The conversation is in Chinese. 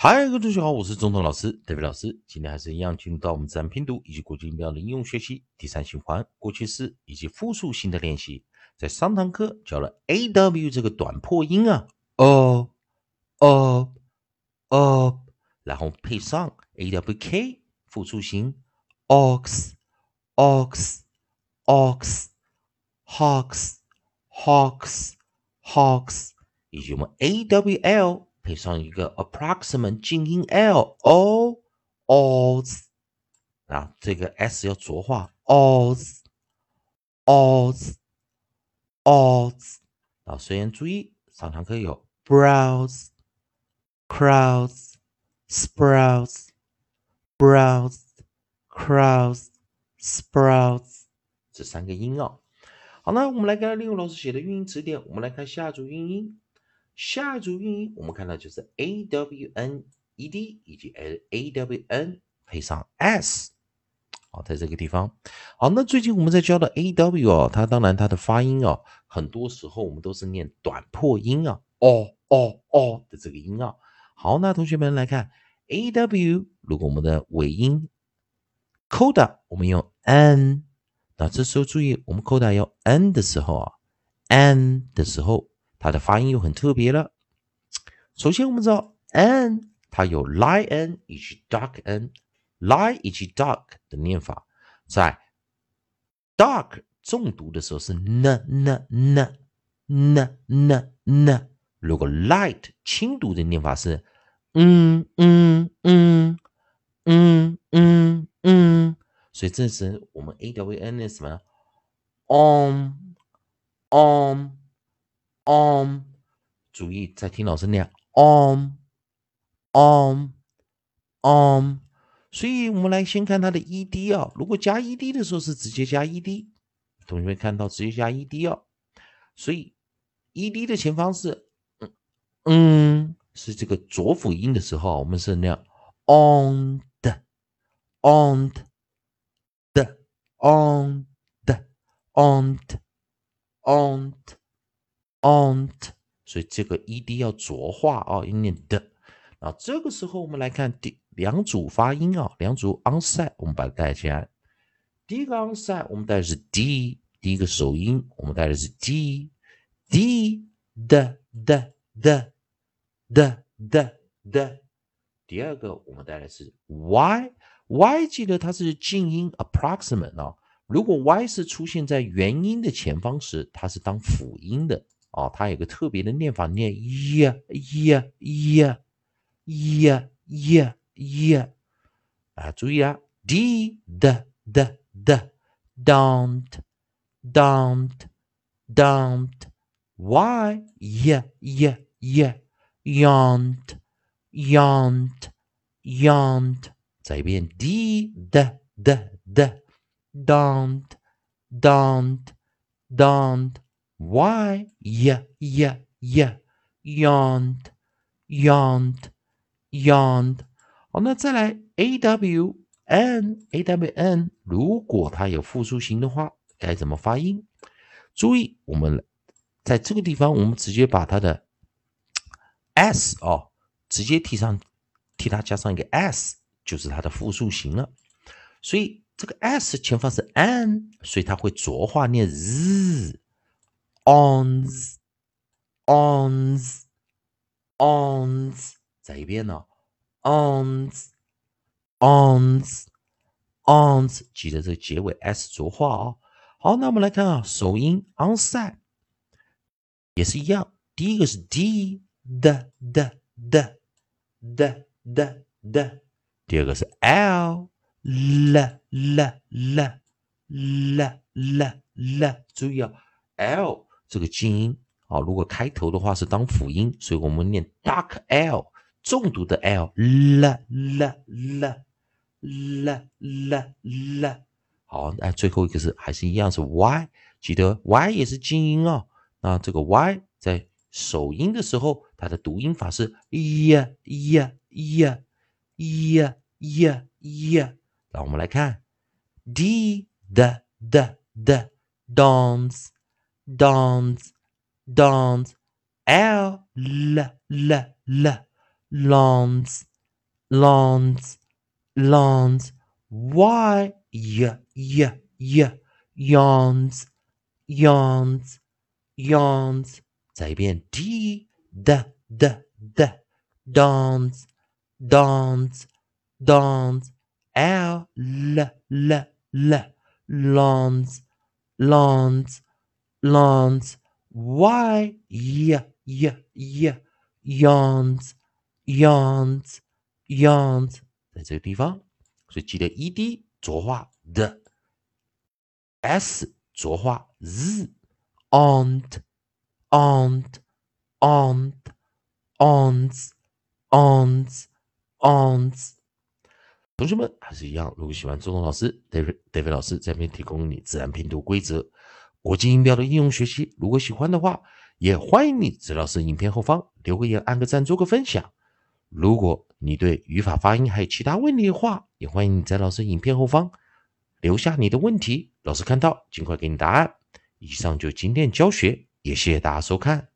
嗨，各位同学好，我是中通老师德伟老师。今天还是一样进入到我们自然拼读以及国际音标的应用学习第三循环过去式以及复数型的练习。在上堂课教了 a w 这个短破音啊，o o o，然后配上 a w k 复数型 ox ox ox hawks hawks hawks，以及我们 a w l。配上一个 approximate 静音 l o os，啊，这个 s 要浊化 os os os。老师员注意，上堂课有 browse crowds sprouts browse crowds sprouts 这三个音啊。好，那我们来看利用老师写的运音词典，我们来看下组运音。下一组韵音，我们看到就是 a w n e d 以及 a w n 配上 s，好，在这个地方。好，那最近我们在教的 a w 哦，它当然它的发音哦，很多时候我们都是念短破音啊，哦哦哦的这个音啊。好，那同学们来看 a w，如果我们的尾音 coda 我们用 n，那这时候注意，我们 coda 要 n 的时候啊，n 的时候。它的发音又很特别了。首先，我们知道 n 它有 lion 以及 duck n，lie 以及 duck 的念法，在 duck 重读的时候是 n n n n n n，如果 light 轻读的念法是嗯嗯嗯嗯嗯嗯，所以这是我们 a w n 的什么 on on。om，注意在听老师念 om，om，om，所以我们来先看它的 ed 啊，如果加 ed 的时候是直接加 ed，同学们看到直接加 ed 啊，所以 ed 的前方是嗯嗯，是这个浊辅音的时候，我们是那样 on 的 on 的 on 的 on 的 on。on，所以这个 ed 要浊化啊，要念的。啊，这个时候我们来看第两组发音啊，两组 onside，我们把它带起来。第一个 onside 我们带的是 d，第一个首音我们带的是 d，d 的的的的的的。第二个我们带的是 y，y 记得它是静音 approximate 啊，如果 y 是出现在元音的前方时，它是当辅音的。哦，它有个特别的念法，念耶耶耶耶耶耶啊！注意啊，d d d d don't don't don't y 耶耶耶 yont yont yont，再一遍，d d d d don't don't don't Y Y Y Yawned, yawned, yawned 好，那再来 a w n a w n，如果它有复数形的话，该怎么发音？注意，我们在这个地方，我们直接把它的 s 哦，直接替上，替它加上一个 s，就是它的复数形了。所以这个 s 前方是 n，所以它会浊化念 z。ons, ons, ons，再一遍呢。ons, ons, ons，记得这个结尾 s 浊化啊。好，那我们来看啊，首音 onside 也是一样，第一个是 d 的的的的的的，第二个是 l 了了了了了了，注意啊，l。这个静音啊，如果开头的话是当辅音，所以我们念 dark l 重读的 l l l l l l l 好，那最后一个是还是一样是 y，记得 y 也是静音哦。那这个 y 在首音的时候，它的读音法是 ye y y y y y。那我们来看 d the the the dance。don't, don't, l, l, l, l, lawns, lawns, lawns, y, y, y, y, yawns, yawns, yawns. 再一遍，d, d, d, d, dawns, dawns, dawns. L, l, l, l, lawns, lawns, lawns. Y, y, y, y, yawns, yawns, yawns，在这个地方，所以记得 ed 浊化的，s 浊化 z，aunt, aunt, aunt, aunts, aunts, aunts。同学们还是一样，如果喜欢周东老师，David David 老师这边提供你自然拼读规则、 国际音标的应用学习。如果喜欢的话，也欢迎你在老师影片后方留个言、按个赞、做个分享。如果你对语法、发音还有其他问题的话，也欢迎你在老师影片后方留下你的问题，老师看到尽快给你答案。以上就今天教学，也谢谢大家收看。